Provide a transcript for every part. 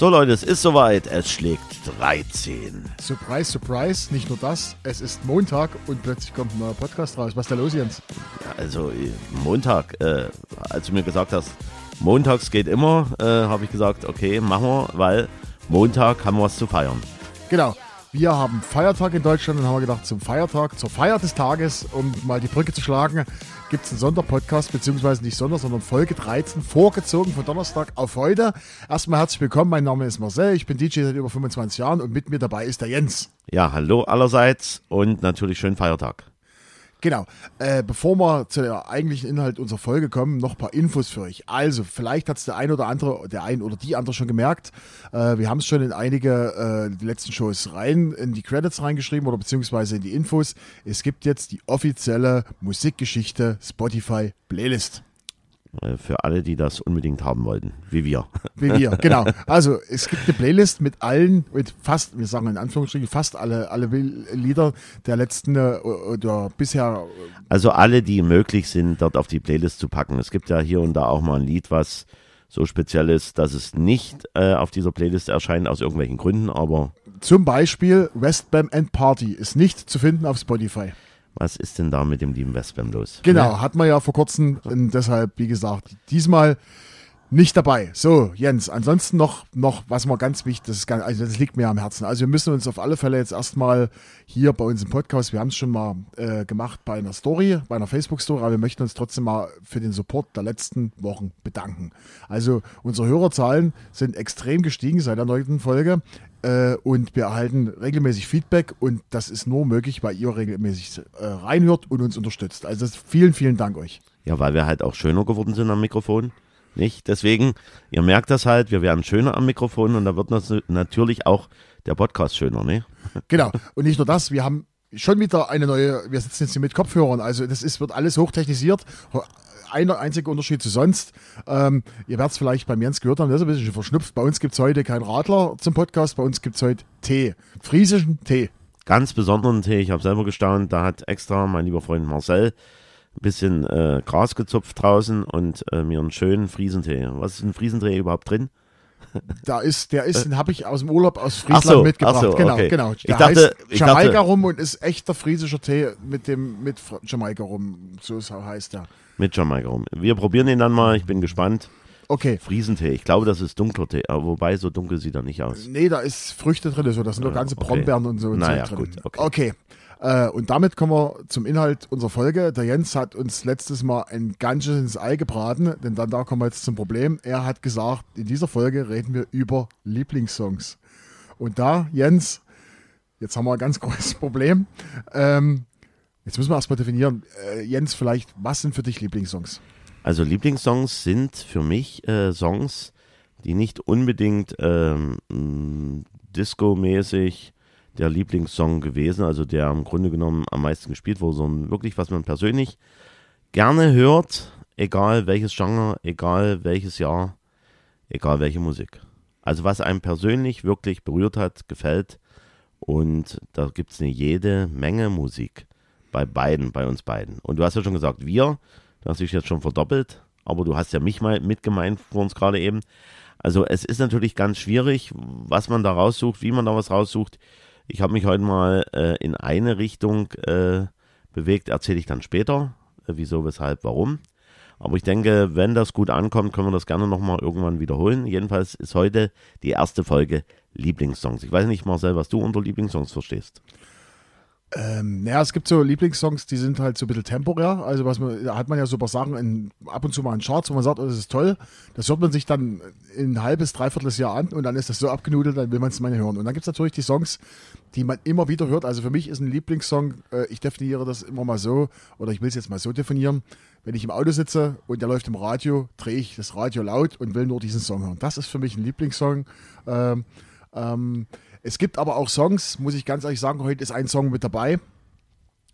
So Leute, es ist soweit. Es schlägt 13. Surprise, surprise. Nicht nur das, es ist Montag und plötzlich kommt ein neuer Podcast raus. Was ist da los, Jens? Also äh, Montag, äh, als du mir gesagt hast, montags geht immer, äh, habe ich gesagt, okay, machen wir, weil Montag haben wir was zu feiern. Genau. Wir haben Feiertag in Deutschland und haben gedacht, zum Feiertag, zur Feier des Tages, um mal die Brücke zu schlagen, gibt es einen Sonderpodcast, beziehungsweise nicht Sonder, sondern Folge 13, vorgezogen von Donnerstag auf heute. Erstmal herzlich willkommen, mein Name ist Marcel, ich bin DJ seit über 25 Jahren und mit mir dabei ist der Jens. Ja, hallo allerseits und natürlich schönen Feiertag. Genau. Äh, bevor wir zu der eigentlichen Inhalt unserer Folge kommen, noch ein paar Infos für euch. Also, vielleicht hat es der ein oder andere, der ein oder die andere schon gemerkt. Äh, wir haben es schon in einige äh, die letzten Shows rein, in die Credits reingeschrieben oder beziehungsweise in die Infos. Es gibt jetzt die offizielle Musikgeschichte Spotify Playlist. Äh, für alle, die das unbedingt haben wollten, wie wir. Wie wir, genau. Also es gibt eine Playlist mit allen, mit fast, wir sagen in Anführungsstrichen, fast alle, alle Lieder der letzten äh, oder bisher. Also alle, die möglich sind, dort auf die Playlist zu packen. Es gibt ja hier und da auch mal ein Lied, was so speziell ist, dass es nicht äh, auf dieser Playlist erscheint, aus irgendwelchen Gründen, aber. Zum Beispiel Westbam and Party ist nicht zu finden auf Spotify. Was ist denn da mit dem lieben Westbam los? Genau, ja. hat man ja vor kurzem und deshalb, wie gesagt, diesmal nicht dabei. So, Jens, ansonsten noch, noch was mal ganz wichtig, das, ist also das liegt mir am Herzen. Also wir müssen uns auf alle Fälle jetzt erstmal hier bei uns im Podcast, wir haben es schon mal äh, gemacht bei einer Story, bei einer Facebook-Story, aber wir möchten uns trotzdem mal für den Support der letzten Wochen bedanken. Also unsere Hörerzahlen sind extrem gestiegen seit der neunten Folge. Äh, und wir erhalten regelmäßig Feedback und das ist nur möglich, weil ihr regelmäßig äh, reinhört und uns unterstützt. Also vielen, vielen Dank euch. Ja, weil wir halt auch schöner geworden sind am Mikrofon. Nicht? Deswegen, ihr merkt das halt, wir werden schöner am Mikrofon und da wird natürlich auch der Podcast schöner, ne? Genau. Und nicht nur das, wir haben schon wieder eine neue, wir sitzen jetzt hier mit Kopfhörern, also das ist, wird alles hochtechnisiert einer einzige Unterschied zu sonst. Ähm, ihr werdet es vielleicht beim Jens gehört haben, das ist ein bisschen verschnupft. Bei uns gibt es heute keinen Radler zum Podcast, bei uns gibt es heute Tee. Friesischen Tee. Ganz besonderen Tee, ich habe selber gestaunt, da hat extra mein lieber Freund Marcel ein bisschen äh, Gras gezupft draußen und äh, mir einen schönen Friesentee. Was ist ein Friesentee überhaupt drin? Da ist, der ist, den habe ich aus dem Urlaub aus Friesland so, mitgebracht. So, genau, okay. genau. Der ich dachte, heißt Jamaika rum und ist echter friesischer Tee mit dem mit Jamaika rum. So heißt der. Mit Jamaika rum. Wir probieren ihn dann mal. Ich bin gespannt. Okay. Friesentee. Ich glaube, das ist dunkler Tee, aber wobei so dunkel sieht er nicht aus. Nee, da ist Früchte drin, so. Das sind nur ganze okay. Brombeeren und so. Und naja, so gut. Okay. okay. Äh, und damit kommen wir zum Inhalt unserer Folge. Der Jens hat uns letztes Mal ein ganzes Ei gebraten, denn dann da kommen wir jetzt zum Problem. Er hat gesagt, in dieser Folge reden wir über Lieblingssongs. Und da, Jens, jetzt haben wir ein ganz großes Problem. Ähm, jetzt müssen wir erstmal definieren, äh, Jens, vielleicht, was sind für dich Lieblingssongs? Also Lieblingssongs sind für mich äh, Songs, die nicht unbedingt ähm, Disco-mäßig der Lieblingssong gewesen, also der im Grunde genommen am meisten gespielt wurde, sondern wirklich, was man persönlich gerne hört, egal welches Genre, egal welches Jahr, egal welche Musik. Also was einem persönlich wirklich berührt hat, gefällt und da gibt es eine jede Menge Musik bei beiden, bei uns beiden. Und du hast ja schon gesagt, wir, du hast dich jetzt schon verdoppelt, aber du hast ja mich mal mitgemeint vor uns gerade eben. Also es ist natürlich ganz schwierig, was man da raussucht, wie man da was raussucht. Ich habe mich heute mal äh, in eine Richtung äh, bewegt, erzähle ich dann später, äh, wieso, weshalb, warum. Aber ich denke, wenn das gut ankommt, können wir das gerne nochmal irgendwann wiederholen. Jedenfalls ist heute die erste Folge Lieblingssongs. Ich weiß nicht, Marcel, was du unter Lieblingssongs verstehst. Ähm, naja, es gibt so Lieblingssongs, die sind halt so ein bisschen temporär. Also was man, da hat man ja so ein paar Sachen in, ab und zu mal in Charts, wo man sagt, oh, das ist toll. Das hört man sich dann in ein halbes, dreiviertel Jahr an und dann ist das so abgenudelt, dann will man es mal hören. Und dann gibt es natürlich die Songs, die man immer wieder hört. Also für mich ist ein Lieblingssong, äh, ich definiere das immer mal so, oder ich will es jetzt mal so definieren. Wenn ich im Auto sitze und der läuft im Radio, drehe ich das Radio laut und will nur diesen Song hören. Das ist für mich ein Lieblingssong. Ähm, ähm, es gibt aber auch Songs, muss ich ganz ehrlich sagen, heute ist ein Song mit dabei,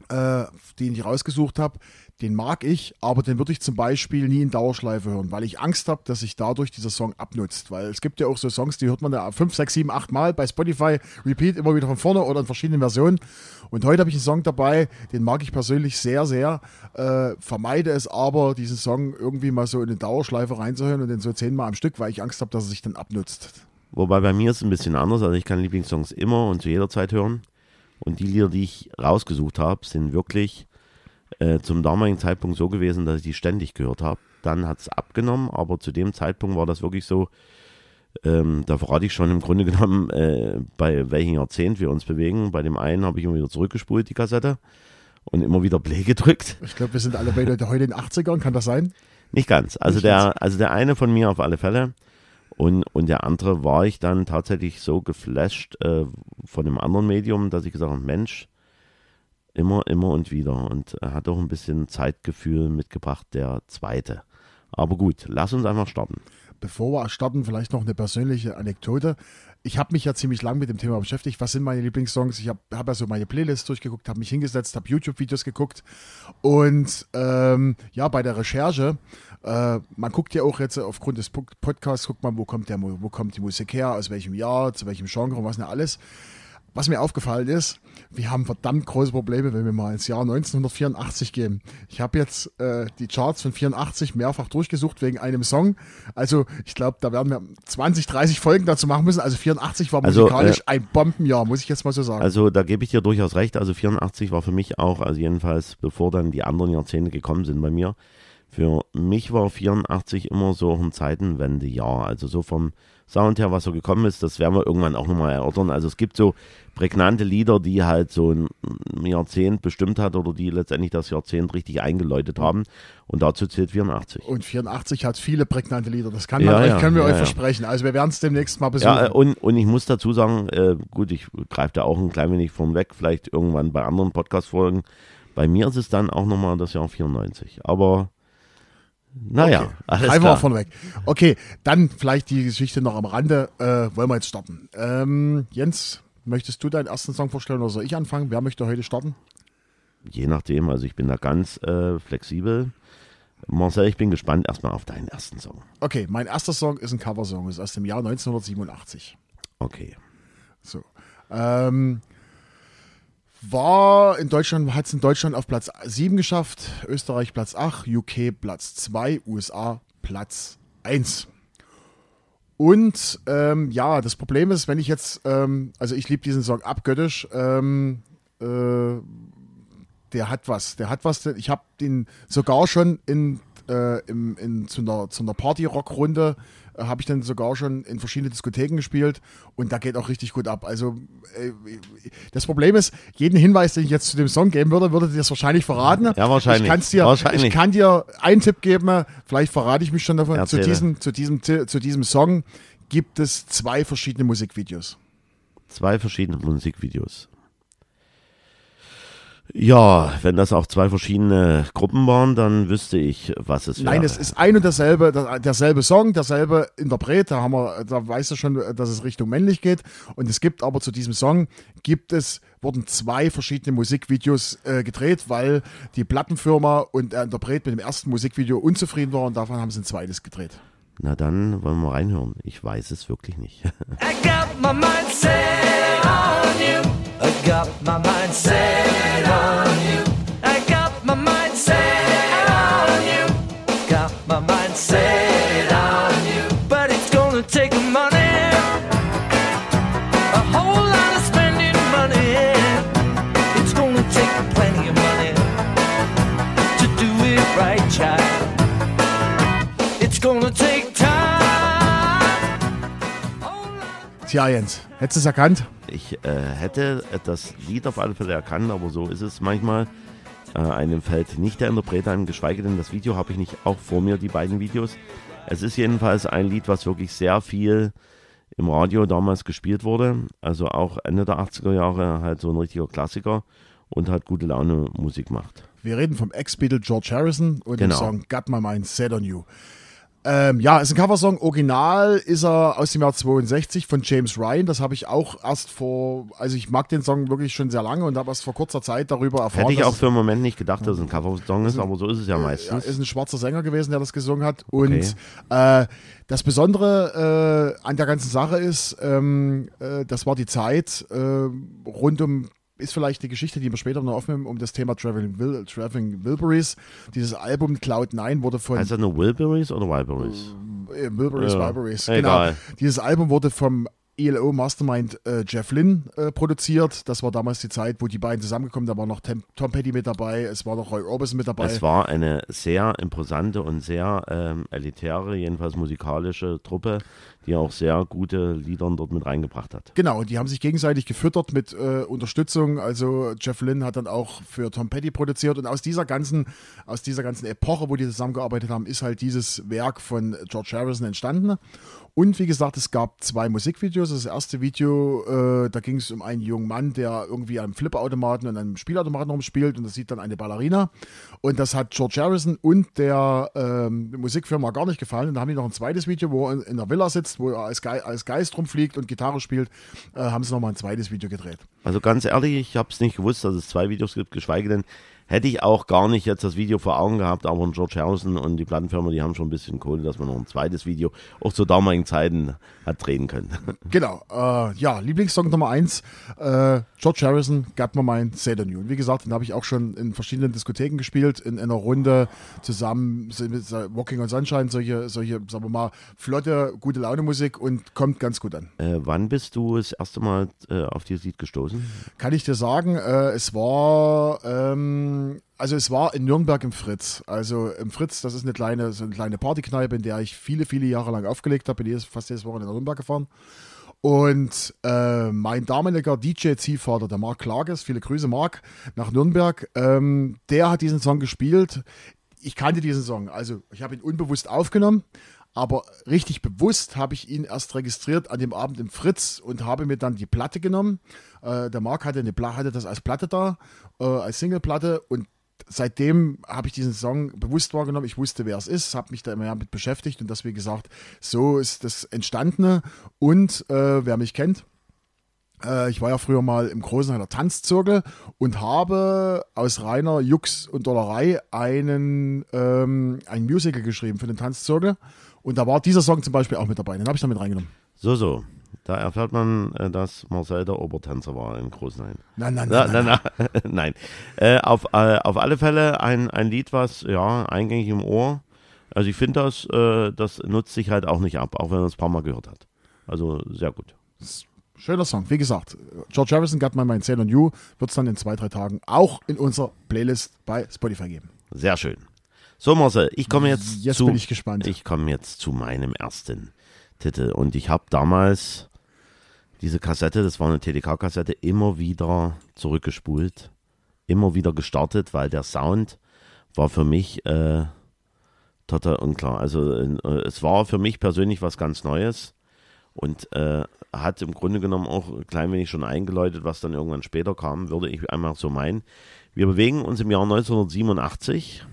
äh, den ich rausgesucht habe. Den mag ich, aber den würde ich zum Beispiel nie in Dauerschleife hören, weil ich Angst habe, dass sich dadurch dieser Song abnutzt. Weil es gibt ja auch so Songs, die hört man ja 5, 6, 7, 8 Mal bei Spotify, Repeat, immer wieder von vorne oder in verschiedenen Versionen. Und heute habe ich einen Song dabei, den mag ich persönlich sehr, sehr. Äh, vermeide es aber, diesen Song irgendwie mal so in eine Dauerschleife reinzuhören und den so zehnmal am Stück, weil ich Angst habe, dass er sich dann abnutzt. Wobei bei mir ist es ein bisschen anders. Also ich kann Lieblingssongs immer und zu jeder Zeit hören. Und die Lieder, die ich rausgesucht habe, sind wirklich äh, zum damaligen Zeitpunkt so gewesen, dass ich die ständig gehört habe. Dann hat es abgenommen, aber zu dem Zeitpunkt war das wirklich so, ähm, da verrate ich schon im Grunde genommen, äh, bei welchem Jahrzehnt wir uns bewegen. Bei dem einen habe ich immer wieder zurückgespult, die Kassette, und immer wieder Play gedrückt. Ich glaube, wir sind alle bei heute in den 80ern, kann das sein? Nicht ganz. Also, Nicht der, ganz. also der eine von mir auf alle Fälle. Und, und der andere war ich dann tatsächlich so geflasht äh, von dem anderen Medium, dass ich gesagt habe, Mensch, immer, immer und wieder. Und er hat auch ein bisschen Zeitgefühl mitgebracht, der zweite. Aber gut, lass uns einfach starten. Bevor wir starten, vielleicht noch eine persönliche Anekdote. Ich habe mich ja ziemlich lang mit dem Thema beschäftigt. Was sind meine Lieblingssongs? Ich habe hab ja so meine Playlist durchgeguckt, habe mich hingesetzt, habe YouTube-Videos geguckt. Und ähm, ja, bei der Recherche, äh, man guckt ja auch jetzt aufgrund des Pod- Podcasts, guckt man, wo kommt, der, wo kommt die Musik her, aus welchem Jahr, zu welchem Genre und was nicht alles. Was mir aufgefallen ist, wir haben verdammt große Probleme, wenn wir mal ins Jahr 1984 gehen. Ich habe jetzt äh, die Charts von 84 mehrfach durchgesucht wegen einem Song. Also ich glaube, da werden wir 20, 30 Folgen dazu machen müssen. Also 84 war Also, musikalisch äh, ein Bombenjahr, muss ich jetzt mal so sagen. Also da gebe ich dir durchaus recht. Also 84 war für mich auch, also jedenfalls bevor dann die anderen Jahrzehnte gekommen sind bei mir, für mich war 84 immer so ein Zeitenwendejahr. Also so vom Sound her, was so gekommen ist, das werden wir irgendwann auch nochmal erörtern. Also es gibt so prägnante Lieder, die halt so ein Jahrzehnt bestimmt hat oder die letztendlich das Jahrzehnt richtig eingeläutet haben. Und dazu zählt 84. und 84 hat viele prägnante Lieder. Das kann Ja, man, euch- ja, können wir ja, euch ja. versprechen. Also wir werden es demnächst mal besuchen. Ja, und, und ich muss dazu sagen, äh, gut, ich greife da auch ein klein wenig von weg, vielleicht irgendwann bei anderen Podcast-Folgen. Bei mir ist es dann auch nochmal das Jahr 94. Aber naja, Okay, alles wir klar. von weg. Okay, dann vielleicht die Geschichte noch am Rande. Äh, wollen wir jetzt starten? Ähm, Jens, möchtest du deinen ersten Song vorstellen oder soll ich anfangen? Wer möchte heute starten? Je nachdem, also ich bin da ganz äh, flexibel. Marcel, ich bin gespannt erstmal auf deinen ersten Song. Okay, mein erster Song ist ein Coversong, ist aus dem Jahr 1987. Okay. So. Ähm, war in Deutschland, hat es in Deutschland auf Platz 7 geschafft, Österreich Platz 8, UK Platz 2, USA Platz 1. Und ähm, ja, das Problem ist, wenn ich jetzt, ähm, also ich liebe diesen Song abgöttisch, ähm, äh, der hat was, der hat was, ich habe den sogar schon in, äh, im, in zu einer, zu einer Party-Rock-Runde äh, habe ich dann sogar schon in verschiedene Diskotheken gespielt und da geht auch richtig gut ab. Also äh, das Problem ist, jeden Hinweis, den ich jetzt zu dem Song geben würde, würde dir das wahrscheinlich verraten. Ja, wahrscheinlich. Ich, kann's dir, Wahrscheinlich. ich kann dir einen Tipp geben, vielleicht verrate ich mich schon davon. Zu diesem, zu, diesem, zu diesem Song gibt es zwei verschiedene Musikvideos. Zwei verschiedene Musikvideos. Ja, wenn das auch zwei verschiedene Gruppen waren, dann wüsste ich, was es wäre. Nein, es ist ein und derselbe, der- derselbe Song, derselbe Interpret. Da haben wir, da weißt du schon, dass es Richtung männlich geht. Und es gibt aber zu diesem Song gibt es wurden zwei verschiedene Musikvideos äh, gedreht, weil die Plattenfirma und der Interpret mit dem ersten Musikvideo unzufrieden war und davon haben sie ein zweites gedreht. Na dann wollen wir mal reinhören. Ich weiß es wirklich nicht. I got my mind set on you. I got my mind set on you. I got my mind set on you. Got my mind set Tja, Jens, hättest du es erkannt? Ich äh, hätte das Lied auf alle Fälle erkannt, aber so ist es manchmal. Äh, einem fällt nicht der Interpret ein, geschweige denn das Video habe ich nicht auch vor mir, die beiden Videos. Es ist jedenfalls ein Lied, was wirklich sehr viel im Radio damals gespielt wurde. Also auch Ende der 80er Jahre halt so ein richtiger Klassiker und hat gute Laune Musik macht. Wir reden vom Ex-Beatle George Harrison und Genau. dem Song Got My Mind Set on You. Ähm, ja, ist ein Coversong. Original ist er aus dem Jahr 62 von James Ryan. Das habe ich auch erst vor, also ich mag den Song wirklich schon sehr lange und habe erst vor kurzer Zeit darüber erfahren. Hätte ich auch für einen Moment nicht gedacht, dass es ein Cover-Song ist, aber so ist es ja ja, meistens. ist ein schwarzer Sänger gewesen, der das gesungen hat. Und Okay. äh, das Besondere äh, an der ganzen Sache ist, ähm, äh, das war die Zeit äh, rund um ist vielleicht eine Geschichte, die wir später noch aufnehmen, um das Thema Traveling, Will, Traveling Wilburys. Dieses Album Cloud9 wurde von Heißt das nur Wilburys oder Wilburys? äh, Wilburys, Ja, Wilburys, egal. genau. Dieses Album wurde vom ELO Mastermind äh, Jeff Lynn äh, produziert. Das war damals die Zeit, wo die beiden zusammengekommen, da war noch Tem Tom Petty mit dabei, es war noch Roy Orbison mit dabei. Es war eine sehr imposante und sehr ähm, elitäre, jedenfalls musikalische Truppe, die auch sehr gute Lieder dort mit reingebracht hat. Genau, und die haben sich gegenseitig gefüttert mit äh, Unterstützung. Also Jeff Lynne hat dann auch für Tom Petty produziert und aus dieser ganzen, aus dieser ganzen Epoche, wo die zusammengearbeitet haben, ist halt dieses Werk von George Harrison entstanden. Und wie gesagt, es gab zwei Musikvideos. Das erste Video, äh, da ging es um einen jungen Mann, der irgendwie am Flipperautomaten und einem Spielautomaten rumspielt und das sieht dann eine Ballerina. Und das hat George Harrison und der ähm, Musikfirma gar nicht gefallen. Und da haben die noch ein zweites Video, wo er in der Villa sitzt, wo er als, Ge als Geist rumfliegt und Gitarre spielt, äh, haben sie nochmal ein zweites Video gedreht. Also ganz ehrlich, ich habe es nicht gewusst, dass es zwei Videos gibt, geschweige denn, hätte ich auch gar nicht jetzt das Video vor Augen gehabt, aber George Harrison und die Plattenfirma, die haben schon ein bisschen Kohle, dass man noch ein zweites Video auch zu damaligen Zeiten hat drehen können. Genau, äh, ja, Lieblingssong Nummer eins, äh, George Harrison, Got My Mind, Say the New. Und wie gesagt, den habe ich auch schon in verschiedenen Diskotheken gespielt, in, in einer Runde zusammen mit Walking on Sunshine, solche, solche, sagen wir mal, flotte, gute Laune Musik und kommt ganz gut an. Äh, wann bist du das erste Mal äh, auf dieses Lied gestoßen? Kann ich dir sagen, äh, es war, ähm, also es war in Nürnberg im Fritz. Also im Fritz, das ist eine kleine, so eine kleine Partykneipe, in der ich viele, viele Jahre lang aufgelegt habe. Bin jedes, fast jedes Wochenende nach Nürnberg gefahren. Und äh, mein damaliger DJ-Ziehvater, der Marc Klages, viele Grüße Marc, nach Nürnberg, ähm, der hat diesen Song gespielt. Ich kannte diesen Song, also ich habe ihn unbewusst aufgenommen, aber richtig bewusst habe ich ihn erst registriert an dem Abend im Fritz und habe mir dann die Platte genommen. Äh, der Marc hatte, eine hatte das als Platte da, äh, als Singleplatte und seitdem habe ich diesen Song bewusst wahrgenommen. Ich wusste, wer es ist, habe mich da immer mit beschäftigt und das, wie gesagt, so ist das Entstandene. Und äh, wer mich kennt, äh, ich war ja früher mal im Großenheimer Tanzzirkel und habe aus reiner Jux und Dollerei einen, ähm, ein Musical geschrieben für den Tanzzirkel. Und da war dieser Song zum Beispiel auch mit dabei. Den habe ich da mit reingenommen. So, so. Da erfährt man, äh, dass Marcel der Obertänzer war in Großenhain. Nein, nein, Na, nein. na, na, nein. Äh, auf, äh, auf alle Fälle ein, ein Lied, was ja eingängig im Ohr. Also ich finde das, äh, das nutzt sich halt auch nicht ab, auch wenn man es ein paar Mal gehört hat. Also sehr gut. Schöner Song. Wie gesagt, George Harrison, Got My Mind, Sail on You, wird es dann in zwei, drei Tagen auch in unserer Playlist bei Spotify geben. Sehr schön. So Marcel, ich komme jetzt, Jetzt zu, bin ich gespannt. Ich komme jetzt zu meinem ersten Titel und ich habe damals diese Kassette, das war eine TDK-Kassette, immer wieder zurückgespult, immer wieder gestartet, weil der Sound war für mich äh, total unklar. Also äh, es war für mich persönlich was ganz Neues und äh, hat im Grunde genommen auch ein klein wenig schon eingeläutet, was dann irgendwann später kam, würde ich einmal so meinen. Wir bewegen uns im Jahr 1987.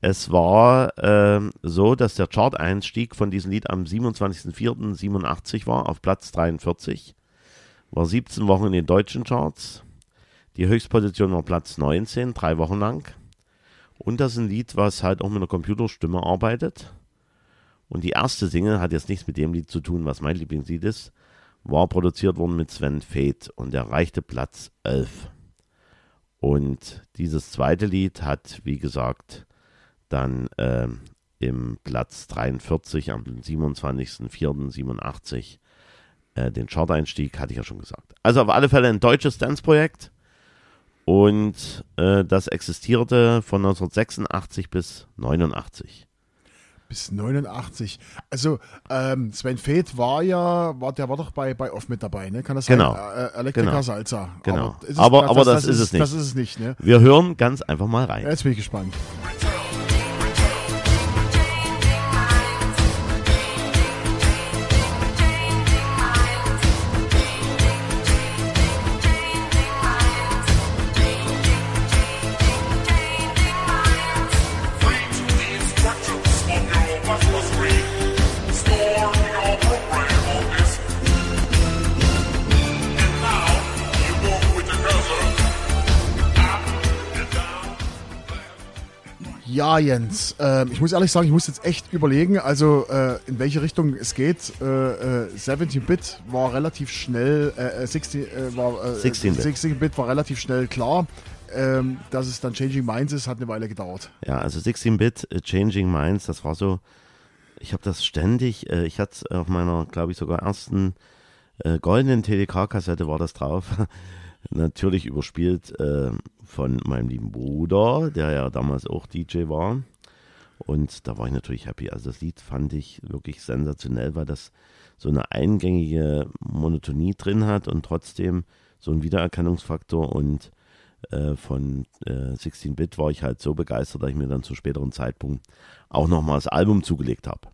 Es war ähm, so, dass der Chart-Einstieg von diesem Lied am 27.04.87 war, auf Platz 43. War 17 Wochen in den deutschen Charts. Die Höchstposition war Platz 19, drei Wochen lang. Und das ist ein Lied, was halt auch mit einer Computerstimme arbeitet. Und die erste Single hat jetzt nichts mit dem Lied zu tun, was mein Lieblingslied ist. War produziert worden mit Sven Feth und erreichte Platz 11. Und dieses zweite Lied hat, wie gesagt, dann ähm, im Platz 43 am 27.04.87 äh, den Chart-Einstieg, hatte ich ja schon gesagt. Also auf alle Fälle ein deutsches Dance-Projekt und äh, das existierte von 1986 bis 89. Bis 89. Also ähm, Sven Feth war ja, war, der war doch bei, bei Off mit dabei, ne? Kann das Genau. sein? Äh, Elektrika Genau. Salsa. Genau. ist Aber- aber das ist es nicht. Das ist es nicht, ne? Wir hören ganz einfach mal rein. Jetzt bin ich gespannt. Free Ja, Jens, ähm, ich muss ehrlich sagen, ich muss jetzt echt überlegen, also äh, in welche Richtung es geht. Äh, äh, 17-Bit war relativ schnell, äh, äh, 16, äh, war, äh, 16-Bit. 16-Bit war relativ schnell klar. Ähm, dass es dann Changing Minds ist, hat eine Weile gedauert. Ja, also 16-Bit, äh, Changing Minds, das war so, ich habe das ständig, äh, ich hatte es auf meiner, glaube ich, sogar ersten äh, goldenen TDK-Kassette war das drauf. Natürlich überspielt äh, von meinem lieben Bruder, der ja damals auch DJ war. Und da war ich natürlich happy. Also das Lied fand ich wirklich sensationell, weil das so eine eingängige Monotonie drin hat und trotzdem so einen Wiedererkennungsfaktor. Und äh, von äh, 16-Bit war ich halt so begeistert, dass ich mir dann zu späteren Zeitpunkt auch nochmal das Album zugelegt habe.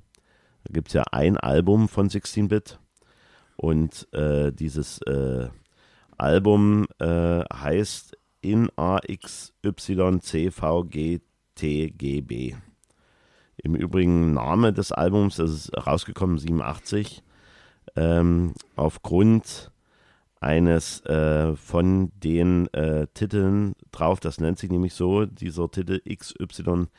Da gibt es ja ein Album von 16-Bit und äh, dieses äh, Album äh, heißt in AXYCVGTGB. Im Übrigen Name des Albums, das ist rausgekommen 87, ähm, aufgrund eines äh, von den äh, Titeln drauf, das nennt sich nämlich so, dieser Titel XYCVGTGB,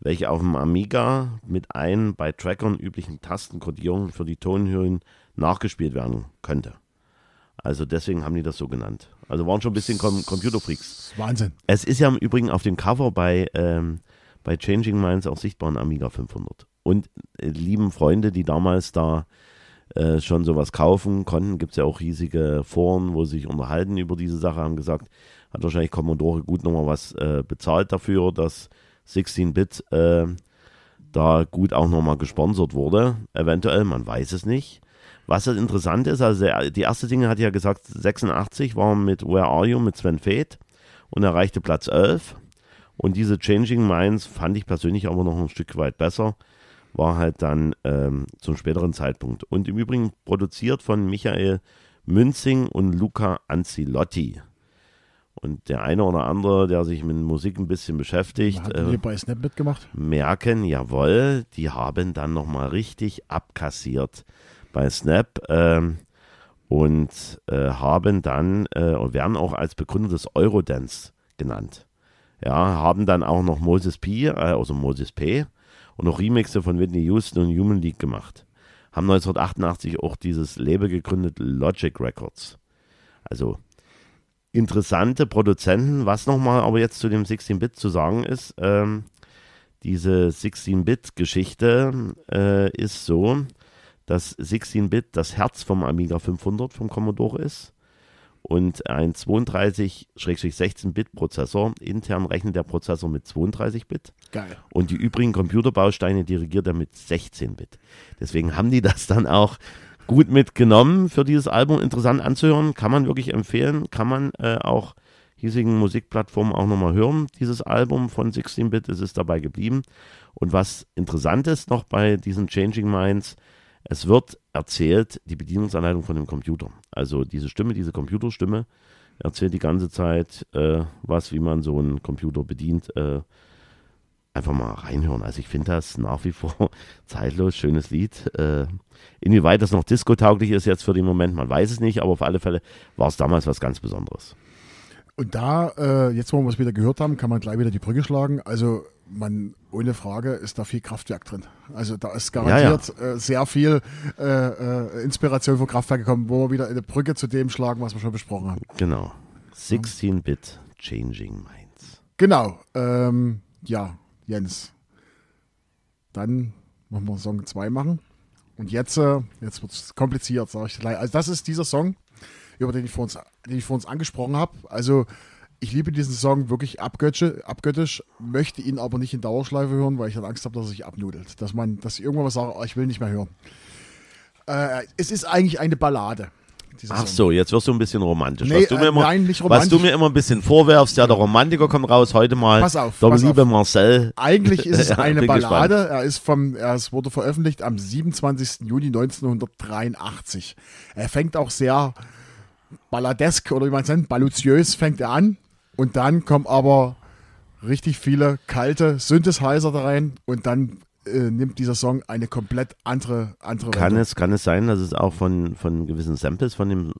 welche auf dem Amiga mit ein bei Trackern üblichen Tastenkodierungen für die Tonhöhen nachgespielt werden könnte. Also deswegen haben die das so genannt. Also waren schon ein bisschen Com Computerfreaks. Wahnsinn. Es ist ja im Übrigen auf dem Cover bei, ähm, bei Changing Minds auch sichtbar ein Amiga 500. Und äh, lieben Freunde, die damals da äh, schon sowas kaufen konnten, gibt es ja auch riesige Foren, wo sie sich unterhalten über diese Sache, haben gesagt, hat wahrscheinlich Commodore gut nochmal was äh, bezahlt dafür, dass 16-Bit äh, da gut auch nochmal gesponsert wurde. Eventuell, man weiß es nicht. Was das interessant ist, also der, die erste Single hat ja gesagt, 86 war mit Where Are You mit Sven Feth und erreichte Platz 11. Und diese Changing Minds fand ich persönlich aber noch ein Stück weit besser. War halt dann ähm, zum späteren Zeitpunkt. Und im Übrigen produziert von Michael Münzing und Luca Anzilotti. Und der eine oder andere, der sich mit Musik ein bisschen beschäftigt, Hat äh, bei Snap mitgemacht? merken, jawohl, die haben dann nochmal richtig abkassiert bei Snap ähm, und äh, haben dann äh, werden auch als Begründer des Eurodance genannt. Ja, haben dann auch noch Moses P, äh, also Moses P und noch Remixe von Whitney Houston und Human League gemacht. Haben 1988 auch dieses Label gegründet, Logic Records. Also interessante Produzenten. Was nochmal aber jetzt zu dem 16-Bit zu sagen ist, ähm, diese 16-Bit-Geschichte äh, ist so, dass 16-Bit das Herz vom Amiga 500 vom Commodore ist und ein 32-16-Bit-Prozessor. Intern rechnet der Prozessor mit 32-Bit Geil. und die übrigen Computerbausteine dirigiert er mit 16-Bit. Deswegen haben die das dann auch gut mitgenommen für dieses Album. Interessant anzuhören, kann man wirklich empfehlen, kann man äh, auch hiesigen Musikplattformen auch nochmal hören, dieses Album von 16-Bit, es ist dabei geblieben. Und was interessant ist noch bei diesen Changing Minds, es wird erzählt, die Bedienungsanleitung von dem Computer. Also diese Stimme, diese Computerstimme erzählt die ganze Zeit äh, was, wie man so einen Computer bedient. Äh, einfach mal reinhören. Also ich finde das nach wie vor zeitlos, schönes Lied. Äh, inwieweit das noch disco-tauglich ist jetzt für den Moment, man weiß es nicht, aber auf alle Fälle war es damals was ganz Besonderes. Und da, äh, jetzt wo wir es wieder gehört haben, kann man gleich wieder die Brücke schlagen. Also man, ohne Frage ist da viel Kraftwerk drin. Also da ist garantiert Äh, sehr viel äh, äh, Inspiration von Kraftwerk gekommen, wo wir wieder eine Brücke zu dem schlagen, was wir schon besprochen haben. Genau. 16-Bit Changing Minds. Genau. Ähm, ja, Jens. Dann machen wir Song 2 machen. Und jetzt, äh, jetzt wird es kompliziert, sage ich gleich. Also das ist dieser Song, über den ich vor uns, den ich vor uns angesprochen habe. Also ich liebe diesen Song wirklich abgöttisch, abgöttisch, möchte ihn aber nicht in Dauerschleife hören, weil ich dann Angst habe, dass er sich abnudelt. Dass man, dass ich irgendwann was sage, oh, ich will nicht mehr hören. Äh, es ist eigentlich eine Ballade. Ach so, jetzt wirst du ein bisschen romantisch. Nee, was, du mir äh, immer, nein, nicht was romantisch. du mir immer ein bisschen vorwerfst, ja, der Romantiker kommt raus, heute mal. Pass auf, Der pass liebe auf. Marcel. Eigentlich ist es eine Ballade. Er ist vom, ist, wurde veröffentlicht am 27. Juni 1983. Er fängt auch sehr balladesk oder wie man es nennt, balluziös fängt er an. Und dann kommen aber richtig viele kalte Synthesizer da rein und dann äh, nimmt dieser Song eine komplett andere, andere Kann Wendung. es, kann es sein, dass es auch von, von gewissen Samples von dem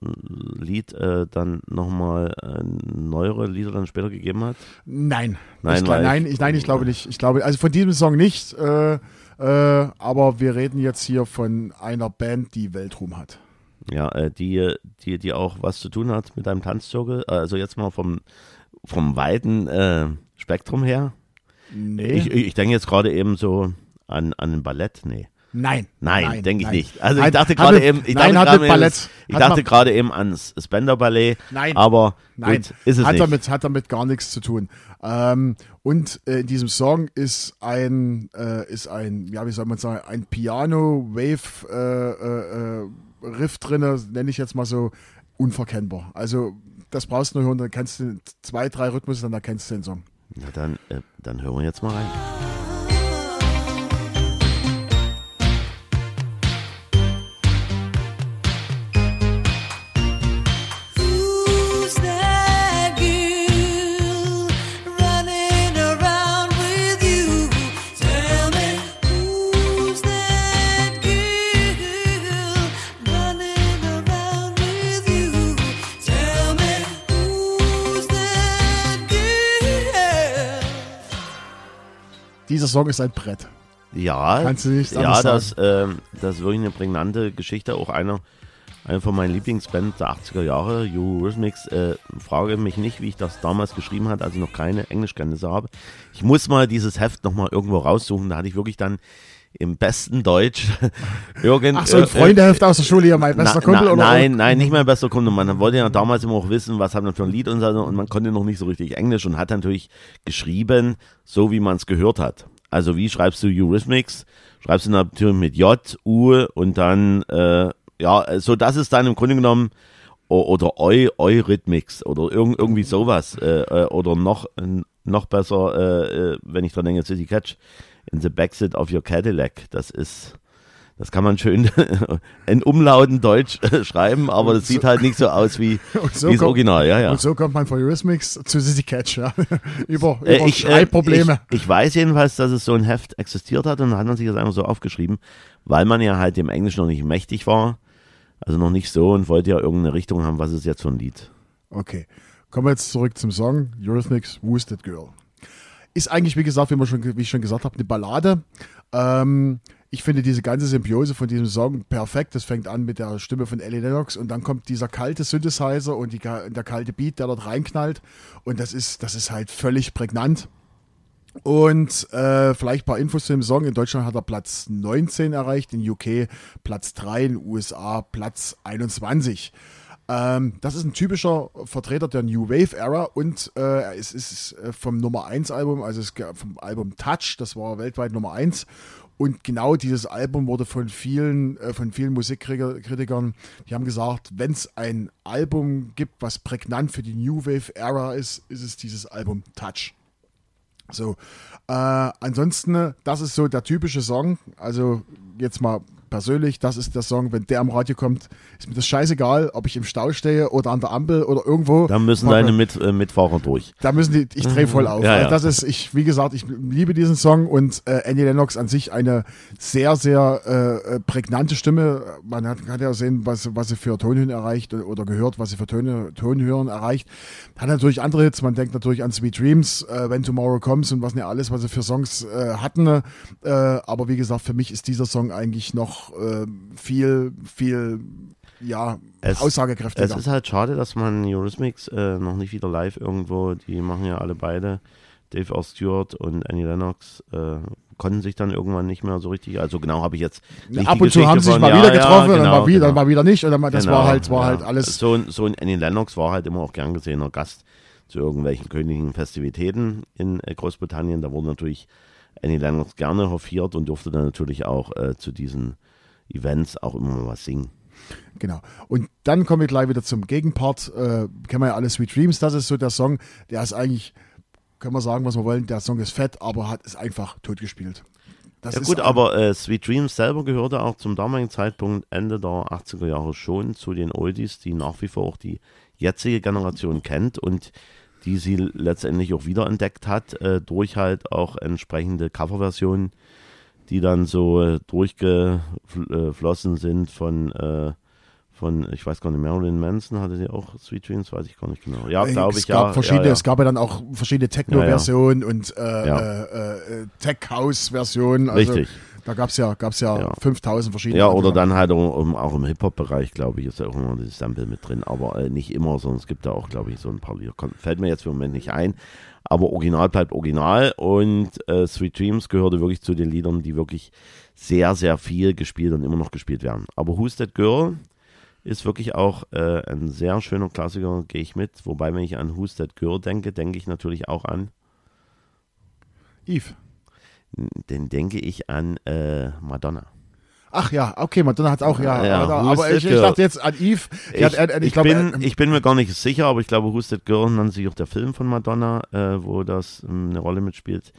Lied äh, dann nochmal äh, neuere Lieder dann später gegeben hat? Nein. Nein, ich, nein, ich, nein, ich glaube nicht. Ich glaube, also von diesem Song nicht, äh, äh, aber wir reden jetzt hier von einer Band, die Weltruhm hat. Ja, äh, die, die, die auch was zu tun hat mit einem Tanzzirkel. Also jetzt mal vom, vom weiten äh, Spektrum her. Nee. Ich, ich denke jetzt gerade eben so an, an ein Ballett. Nee. nein. Nein, denke ich nein. nicht. Also ich dachte gerade eben, ich nein, dachte gerade eben, Ballett. ich dachte gerade eben ans Spender Ballet. Nein. aber Nein, gut, ist es hat, nicht. Damit, hat damit gar nichts zu tun. Ähm, und äh, in diesem Song ist ein, äh, ist ein, ja, wie soll man sagen, ein Piano-Wave äh, äh, äh, Riff drin, nenne ich jetzt mal so, unverkennbar. Also das brauchst du nur hören, dann kennst du zwei, drei Rhythmus, dann erkennst du den Song. Na dann, äh, dann hören wir jetzt mal rein. Song ist ein Brett. Ja, Kannst du nichts ja das, ähm, das ist wirklich eine prägnante Geschichte. Auch einer, einer von meinen Lieblingsbands der 80er Jahre, Eurythmics. Äh, frage mich nicht, wie ich das damals geschrieben habe, als ich noch keine Englischkenntnisse habe. Ich muss mal dieses Heft nochmal irgendwo raussuchen. Da hatte ich wirklich dann im besten Deutsch irgend, Ach so, ein äh, Freundeheft aus der Schule hier, mein bester na, Kumpel? na, oder? Nein, nein, nicht mein bester Kunde. Man wollte ja damals immer auch wissen, was hat man für ein Lied und so, und man konnte noch nicht so richtig Englisch und hat natürlich geschrieben, so wie man es gehört hat. Also wie schreibst du Eurythmics? Schreibst du natürlich mit J, U und dann, äh, ja, so das ist dann im Grunde genommen oder Eu, Eurythmics oder irgend, irgendwie sowas äh, äh, oder noch, noch besser, äh, äh, wenn ich dran denke, City Catch in the backseat of your Cadillac. Das ist das kann man schön in Umlauten Deutsch äh, schreiben, aber das sieht halt nicht so aus wie, so wie das kommt- Original. Ja, ja. Und so kommt man von Eurythmics zu Sissy Catch, ja. über über Äh, ich, äh, Schreibprobleme. ich, ich weiß jedenfalls, dass es so ein Heft existiert hat und dann hat man sich das einfach so aufgeschrieben, weil man ja halt dem Englisch noch nicht mächtig war. Also noch nicht so und wollte ja irgendeine Richtung haben, was ist jetzt für ein Lied. Okay, kommen wir jetzt zurück zum Song Eurythmics Who's That Girl. Ist eigentlich, wie gesagt, wie, wir schon, wie ich schon gesagt habe, eine Ballade. Ähm, ich finde diese ganze Symbiose von diesem Song perfekt. Das fängt an mit der Stimme von Ellie Lennox und dann kommt dieser kalte Synthesizer und die, der kalte Beat, der dort reinknallt. Und das ist, das ist halt völlig prägnant. Und äh, vielleicht ein paar Infos zu dem Song. In Deutschland hat er Platz 19 erreicht, in UK Platz 3, in USA Platz 21. Ähm, das ist ein typischer Vertreter der New Wave Era und äh, es ist äh, vom Nummer 1 Album, also vom Album Touch, das war weltweit Nummer 1. Und genau dieses Album wurde von vielen, äh, von vielen Musikkritikern, die haben gesagt, wenn es ein Album gibt, was prägnant für die New Wave Era ist, ist es dieses Album Touch. So, äh, ansonsten, das ist so der typische Song. Also jetzt mal persönlich, das ist der Song, wenn der am Radio kommt, ist mir das scheißegal, ob ich im Stau stehe oder an der Ampel oder irgendwo. Da müssen deine Mit, äh, Mitfahrer durch. da müssen die, ich drehe voll auf. Ja, also das ist, ich, wie gesagt, ich liebe diesen Song und äh, Annie Lennox an sich eine sehr, sehr äh, äh, prägnante Stimme. Man hat, hat ja sehen, was, was sie für Tonhöhen erreicht oder gehört, was sie für Töne, Tonhöhen erreicht. Hat natürlich andere Hits, man denkt natürlich an Sweet Dreams, äh, When Tomorrow Comes und was nicht alles, was sie für Songs äh, hatten. Äh, aber wie gesagt, für mich ist dieser Song eigentlich noch äh, viel, viel, ja, Es- aussagekräftiger. Es ist halt schade, dass man Eurythmics äh, noch nicht wieder live irgendwo, die machen ja alle beide, Dave Earl Stewart und Annie Lennox, äh, konnten sich dann irgendwann nicht mehr so richtig, also genau habe ich jetzt nicht Ab und zu haben sie sich mal von- wieder ja, getroffen, ja, dann, genau, mal wieder, dann genau. mal wieder nicht. Und dann, mal- das Genau, war halt, war ja. halt alles. So, ein- so ein Annie Lennox war halt immer auch gern gesehener Gast zu irgendwelchen königlichen Festivitäten in äh, Großbritannien. Da wurde natürlich Annie Lennox gerne hofiert und durfte dann natürlich auch äh, zu diesen Events auch immer mal was singen. Genau. Und dann kommen wir gleich wieder zum Gegenpart. Äh, kennen wir ja alle Sweet Dreams. Das ist so der Song, der ist eigentlich, können wir sagen, was wir wollen. Der Song ist fett, aber hat es einfach totgespielt. Das Ja gut, aber äh, Sweet Dreams selber gehörte auch zum damaligen Zeitpunkt Ende der 80er Jahre schon zu den Oldies, die nach wie vor auch die jetzige Generation kennt und die sie letztendlich auch wiederentdeckt hat, äh, durch halt auch entsprechende Coverversionen die dann so äh, durchgeflossen sind von, äh, von, ich weiß gar nicht, Marilyn Manson hatte sie auch Sweet Dreams, weiß ich gar nicht genau. Ja, glaube es ich, gab ja. verschiedene, ja, ja. es gab ja dann auch verschiedene Techno-Versionen und äh, äh, äh, Tech-House-Versionen. Also, Richtig. Da gab es ja, gab's ja, Ja. 5000 verschiedene. Ja, oder dann halt auch, im- auch im Hip-Hop-Bereich, glaube ich, ist ja auch immer das Sample mit drin. Aber äh, nicht immer, sondern es gibt da auch, glaube ich, so ein paar Lieder. Fällt mir jetzt im Moment nicht ein. Aber Original bleibt Original und äh, Sweet Dreams gehörte wirklich zu den Liedern, die wirklich sehr, sehr viel gespielt und immer noch gespielt werden. Aber Who's That Girl ist wirklich auch äh, ein sehr schöner Klassiker, gehe ich mit. Wobei, wenn ich an Who's That Girl denke, denke ich natürlich auch an, Eve. Den denke ich an äh, Madonna. Ach ja, okay, Madonna hat auch, ja. Ja, aber aber ich, ich dachte jetzt an Eve. Ich, hat, äh, ich, glaub, bin, äh, ich bin mir gar nicht sicher, aber ich glaube, Who's That Girl nannte sich auch der Film von Madonna, äh, wo das ähm, eine Rolle mitspielt.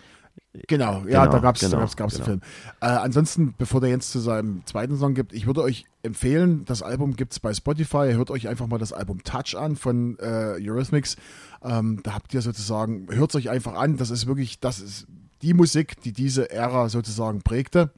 Genau, ja, Genau, da gab es genau, gab's, gab's genau. den Film. Äh, ansonsten, bevor der jetzt zu seinem zweiten Song gibt, ich würde euch empfehlen, das Album gibt es bei Spotify, hört euch einfach mal das Album Touch an von äh, Eurythmics. Ähm, da habt ihr sozusagen, hört es euch einfach an, das ist wirklich, das ist die Musik, die diese Ära sozusagen prägte.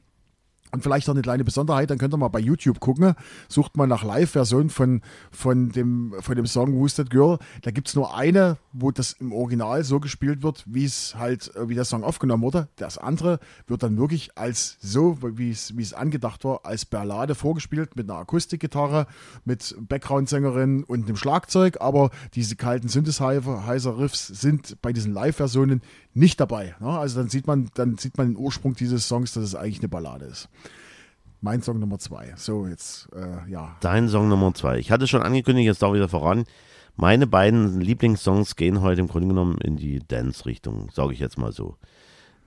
Und vielleicht noch eine kleine Besonderheit, dann könnt ihr mal bei YouTube gucken. Sucht mal nach Live-Version von, von, dem, von dem Song Who's Girl. Da gibt es nur eine, wo das im Original so gespielt wird, wie es halt, äh, wie der Song aufgenommen wurde. Das andere wird dann wirklich als so, wie es, wie es angedacht war, als Ballade vorgespielt mit einer Akustikgitarre, mit Background-Sängerin und einem Schlagzeug. Aber diese kalten Synthesizer-Riffs sind bei diesen Live-Versionen nicht dabei. Ne? Also dann sieht man, dann sieht man den Ursprung dieses Songs, dass es eigentlich eine Ballade ist. Mein Song Nummer zwei. So, jetzt, äh, ja. Dein Song Nummer zwei. Ich hatte schon angekündigt, jetzt auch wieder voran. Meine beiden Lieblingssongs gehen heute im Grunde genommen in die Dance-Richtung, sage ich jetzt mal so.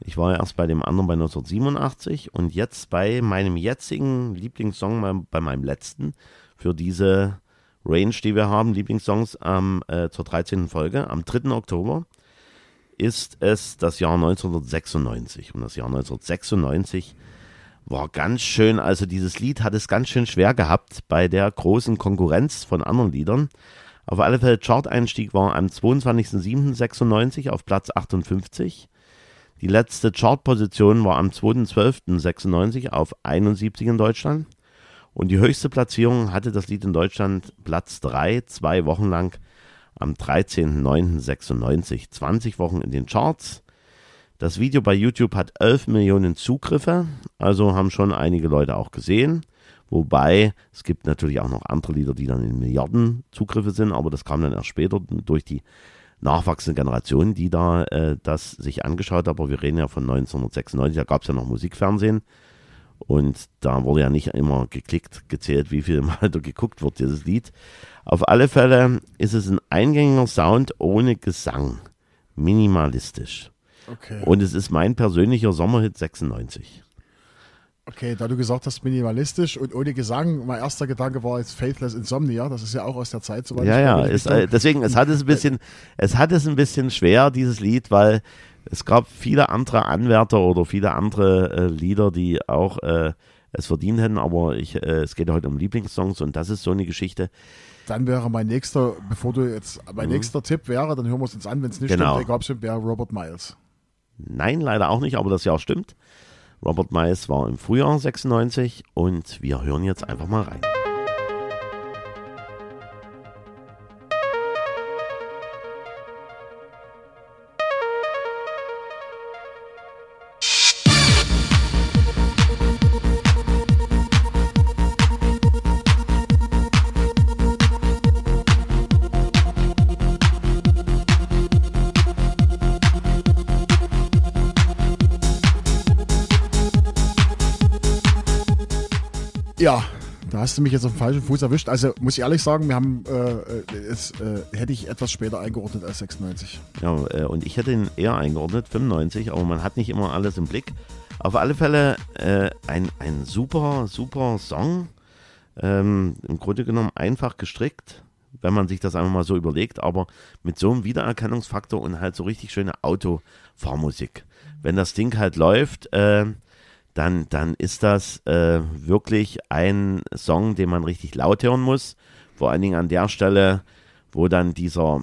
Ich war erst bei dem anderen bei 1987 und jetzt bei meinem jetzigen Lieblingssong, bei meinem letzten, für diese Range, die wir haben, Lieblingssongs am, äh, zur 13. Folge, am 3. Oktober, ist es das Jahr 1996. Und das Jahr 1996 war ganz schön, also dieses Lied hat es ganz schön schwer gehabt bei der großen Konkurrenz von anderen Liedern. Auf alle Fälle Chart-Einstieg war am 22.07.96 auf Platz 58. Die letzte Chartposition war am 2.12.96 auf 71 in Deutschland. Und die höchste Platzierung hatte das Lied in Deutschland Platz 3, zwei Wochen lang am 13.09.96. 20 Wochen in den Charts. Das Video bei YouTube hat 11 Millionen Zugriffe, also haben schon einige Leute auch gesehen. Wobei es gibt natürlich auch noch andere Lieder, die dann in Milliarden Zugriffe sind, aber das kam dann erst später durch die nachwachsende Generation, die da äh, das sich angeschaut hat. Aber wir reden ja von 1996, da gab es ja noch Musikfernsehen und da wurde ja nicht immer geklickt, gezählt, wie viel Mal da geguckt wird, dieses Lied. Auf alle Fälle ist es ein eingängiger Sound ohne Gesang, minimalistisch. Okay. Und es ist mein persönlicher Sommerhit 96. Okay, da du gesagt hast, minimalistisch und ohne Gesang, mein erster Gedanke war jetzt Faithless Insomnia, das ist ja auch aus der Zeit, soweit Ja, ja, ist, deswegen, es hat es ein bisschen, es hat es ein bisschen schwer, dieses Lied, weil es gab viele andere Anwärter oder viele andere äh, Lieder, die auch äh, es verdient hätten, aber ich, äh, es geht heute um Lieblingssongs und das ist so eine Geschichte. Dann wäre mein nächster, bevor du jetzt, mein nächster Tipp wäre, dann hören wir es uns an, wenn es nicht Mhm. Genau. stimmt, egal ob es wäre Robert Miles. Nein, leider auch nicht, aber das Jahr stimmt. Robert Miles war im Frühjahr 96 und wir hören jetzt einfach mal rein. Hast du mich jetzt auf dem falschen Fuß erwischt. Also muss ich ehrlich sagen, wir haben, äh, äh, es äh, hätte ich etwas später eingeordnet als 96. Ja, äh, und ich hätte ihn eher eingeordnet, 95, aber man hat nicht immer alles im Blick. Auf alle Fälle äh, ein, ein super, super Song. Ähm, Im Grunde genommen einfach gestrickt, wenn man sich das einfach mal so überlegt, aber mit so einem Wiedererkennungsfaktor und halt so richtig schöne Autofahrmusik. Wenn das Ding halt läuft, äh, dann, dann ist das äh, wirklich ein Song, den man richtig laut hören muss. Vor allen Dingen an der Stelle, wo dann dieser,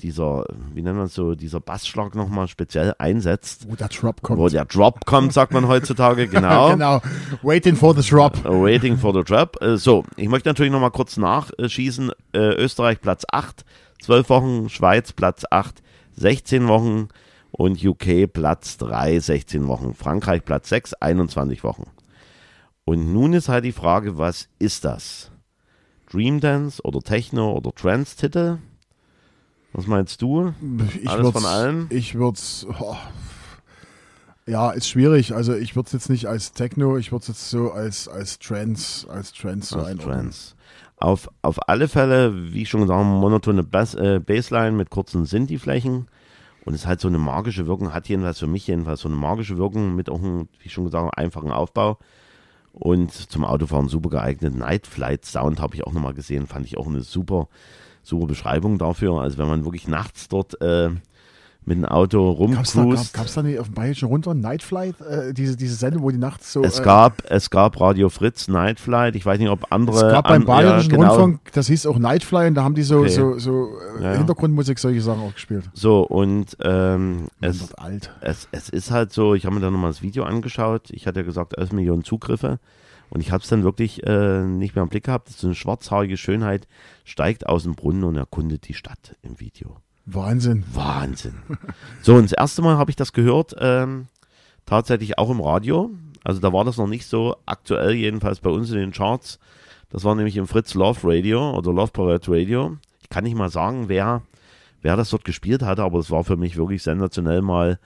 dieser, wie nennt man es so, dieser Bassschlag nochmal speziell einsetzt. Wo der Drop kommt. Wo der Drop kommt, sagt man heutzutage, genau. genau. Waiting for the Drop. Waiting for the Drop. Äh, so, ich möchte natürlich nochmal kurz nachschießen. Äh, Österreich Platz 8, 12 Wochen, Schweiz Platz 8, 16 Wochen und UK Platz 3, 16 Wochen. Frankreich Platz 6, 21 Wochen. Und nun ist halt die Frage, was ist das? Dream Dance oder Techno oder Trance-Titel? Was meinst du? Ich Alles von allen? Ich würde es. Oh, ja, ist schwierig. Also ich würde es jetzt nicht als Techno, ich würde es jetzt so als, als Trance, als Trance so einordnen. Trance. Auf, auf alle Fälle, wie ich schon gesagt habe, monotone Bass, äh, Bassline mit kurzen Sinti-Flächen. Und es hat so eine magische Wirkung, hat jedenfalls für mich jedenfalls so eine magische Wirkung mit auch einem, wie schon gesagt einfachen Aufbau. Und zum Autofahren super geeignet. Night Flight Sound habe ich auch nochmal gesehen, fand ich auch eine super, super Beschreibung dafür. Also wenn man wirklich nachts dort äh, mit dem Auto rumcruist. gab, gab's da nicht auf dem Bayerischen Rundfahrt Night Flight, äh, diese, diese Sendung, wo die nachts so. Es äh, gab, es gab Radio Fritz, Night Flight. Ich weiß nicht, ob andere. es gab beim an- Bayerischen ja, genau. Rundfunk, das hieß auch Night Fly und da haben die so, Okay. so, so äh, Ja, ja. Hintergrundmusik, solche Sachen auch gespielt. So, und ähm, Es es, alt. es, es ist halt so, ich habe mir da nochmal das Video angeschaut. Ich hatte ja gesagt, 11 Millionen Zugriffe. Und ich habe es dann wirklich äh, nicht mehr im Blick gehabt. So eine schwarzhaarige Schönheit steigt aus dem Brunnen und erkundet die Stadt im Video. Wahnsinn. Wahnsinn. So, und das erste Mal habe ich das gehört, ähm, tatsächlich auch im Radio. Also da war das noch nicht so aktuell, jedenfalls bei uns in den Charts. Das war nämlich im Fritz Love Radio oder Love Parade Radio. Ich kann nicht mal sagen, wer, wer das dort gespielt hatte, aber es war für mich wirklich sensationell mal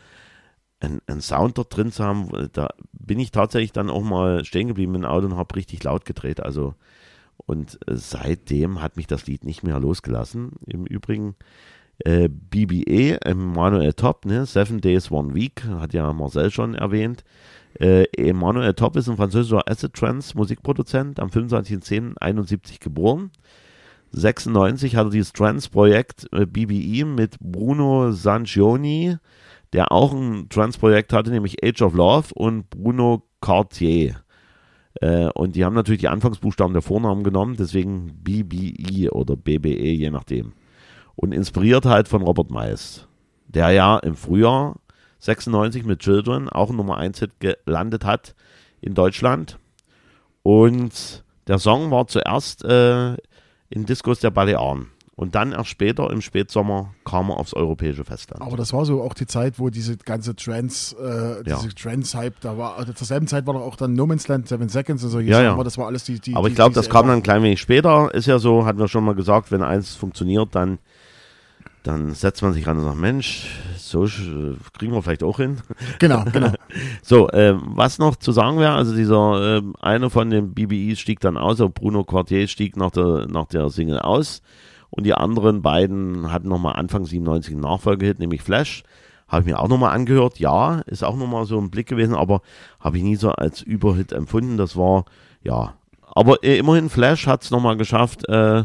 einen, Sound dort drin zu haben. Da bin ich tatsächlich dann auch mal stehen geblieben im Auto und habe richtig laut gedreht. Also und äh, seitdem hat mich das Lied nicht mehr losgelassen. Im Übrigen äh, BBE, Emanuel Top, ne? Seven Days, One Week, hat ja Marcel schon erwähnt. Äh, Emanuel Top ist ein französischer Acid Trance Musikproduzent, am 25.10.71 geboren. 96 hat er dieses Trance-Projekt äh, BBE mit Bruno Sanchioni, der auch ein Trance-Projekt hatte, nämlich Age of Love und Bruno Cartier. Äh, und die haben natürlich die Anfangsbuchstaben der Vornamen genommen, deswegen BBE oder BBE, je nachdem. Und inspiriert halt von Robert Miles, der ja im Frühjahr 96 mit Children auch ein Nummer 1 Hit gelandet hat in Deutschland. Und der Song war zuerst äh, in Discos der Balearen. Und dann erst später, im Spätsommer, kam er aufs europäische Festland. Aber das war so auch die Zeit, wo diese ganze Trance, äh, Ja. diese Trance-Hype, da war, also zur selben Zeit war doch auch dann No Man's Land, Seven Seconds und so. Ja, ja. Aber das war alles die, die Aber ich glaube, das kam dann ein klein wenig später. Ist ja so, hatten wir schon mal gesagt, wenn eins funktioniert, dann, dann setzt man sich ran und sagt, Mensch, so kriegen wir vielleicht auch hin. Genau, genau. So, äh, was noch zu sagen wäre, also dieser ähm, eine von den BBEs stieg dann aus, also Bruno Quartier stieg nach der, nach der Single aus und die anderen beiden hatten nochmal Anfang 97 einen Nachfolgehit, nämlich Flash. Habe ich mir auch nochmal angehört, ja, ist auch nochmal so ein Blick gewesen, aber habe ich nie so als Überhit empfunden. Das war, ja, aber äh, immerhin Flash hat es nochmal geschafft, äh,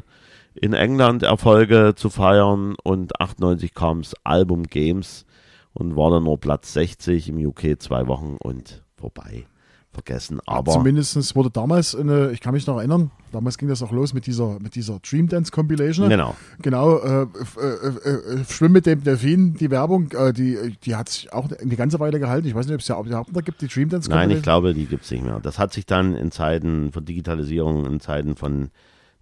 in England Erfolge zu feiern und 98 kam das Album Games und war dann nur Platz 60 im UK zwei Wochen und vorbei. Vergessen. Aber Zumindest wurde damals, eine, ich kann mich noch erinnern, damals ging das auch los mit dieser, mit dieser Dream Dance Compilation. genau. Genau, äh, f- äh, äh, Schwimm mit dem Delfin, die Werbung, äh, die, die hat sich auch eine ganze Weile gehalten. Ich weiß nicht, ob es ja überhaupt noch gibt, die Dream Dance Nein, ich Compilation. glaube, die gibt es nicht mehr. Das hat sich dann in Zeiten von Digitalisierung, in Zeiten von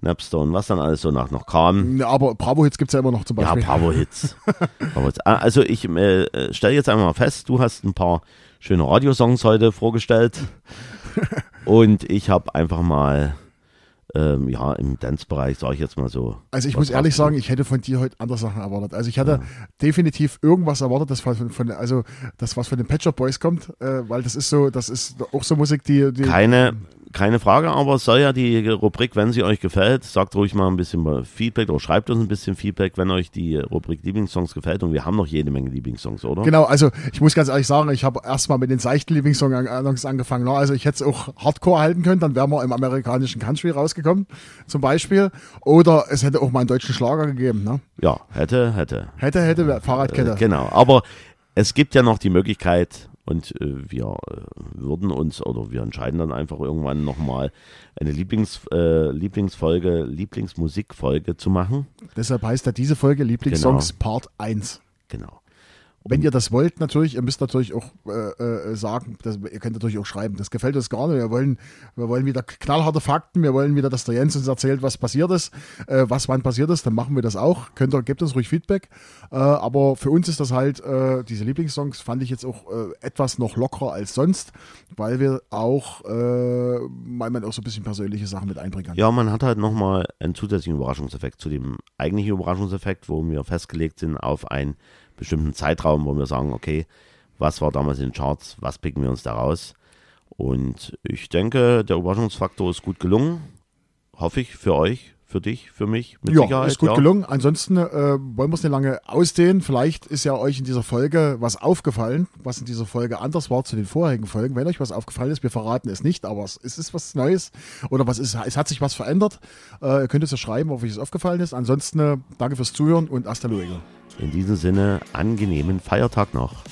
Napster und was dann alles so nach noch kam. Ja, aber Bravo Hits gibt es ja immer noch zum Ja, Beispiel. Bravo-Hits. Bravo-Hits. Ah, Also ich äh, stelle jetzt einmal mal fest, du hast ein paar schöne Radiosongs heute vorgestellt und ich habe einfach mal ähm, ja im Dance-Bereich, sage ich jetzt mal so. Also ich muss ehrlich sagen, ich hätte von dir heute andere Sachen erwartet. Also ich hatte definitiv irgendwas erwartet, das von, von also das was von den Shop Boys kommt, äh, weil das ist so, das ist auch so Musik, die, die Keine, keine Frage, aber es soll ja die Rubrik, wenn sie euch gefällt, sagt ruhig mal ein bisschen Feedback oder schreibt uns ein bisschen Feedback, wenn euch die Rubrik Lieblingssongs gefällt. Und wir haben noch jede Menge Lieblingssongs, oder? Genau, also ich muss ganz ehrlich sagen, ich habe erstmal mit den seichten Lieblingssongs angefangen. ne? Also ich hätte es auch Hardcore halten können, dann wären wir im amerikanischen Country rausgekommen, zum Beispiel. Oder es hätte auch mal einen deutschen Schlager gegeben. Ne? Ja, hätte, hätte. Hätte, hätte, wär- Fahrradkette. Äh, genau, aber es gibt ja noch die Möglichkeit, Und äh, wir äh, würden uns oder wir entscheiden dann einfach irgendwann nochmal eine Lieblings, äh, Lieblingsfolge, Lieblingsmusikfolge zu machen. Deshalb heißt ja diese Folge Lieblingssongs Genau. Part 1. Genau. Wenn ihr das wollt, natürlich, ihr müsst natürlich auch äh, äh, sagen, das, ihr könnt natürlich auch schreiben. Das gefällt uns gar nicht. Wir wollen, wir wollen wieder knallharte Fakten, wir wollen wieder, dass der Jens uns erzählt, was passiert ist, äh, was wann passiert ist, dann machen wir das auch. Könnt ihr, gebt uns ruhig Feedback. Äh, aber für uns ist das halt, äh, diese Lieblingssongs fand ich jetzt auch äh, etwas noch lockerer als sonst, weil wir auch, weil man auch so ein bisschen persönliche Sachen mit einbringen kann. Ja, man hat halt nochmal einen zusätzlichen Überraschungseffekt zu dem eigentlichen Überraschungseffekt, wo wir festgelegt sind auf einen bestimmten Zeitraum, wo wir sagen, okay, was war damals in den Charts, was picken wir uns da raus? Und ich denke, der Überraschungsfaktor ist gut gelungen. Hoffe ich für euch, für dich, für mich, mit ja, Sicherheit. ist gut ja. gelungen. Ansonsten äh, wollen wir es nicht lange ausdehnen. Vielleicht ist ja euch in dieser Folge was aufgefallen, was in dieser Folge anders war zu den vorherigen Folgen. Wenn euch was aufgefallen ist, wir verraten es nicht, aber es ist was Neues oder was ist, es hat sich was verändert. Äh, ihr könnt es ja schreiben, ob euch es aufgefallen ist. Ansonsten äh, danke fürs Zuhören und hasta luego. In diesem Sinne, angenehmen Feiertag noch.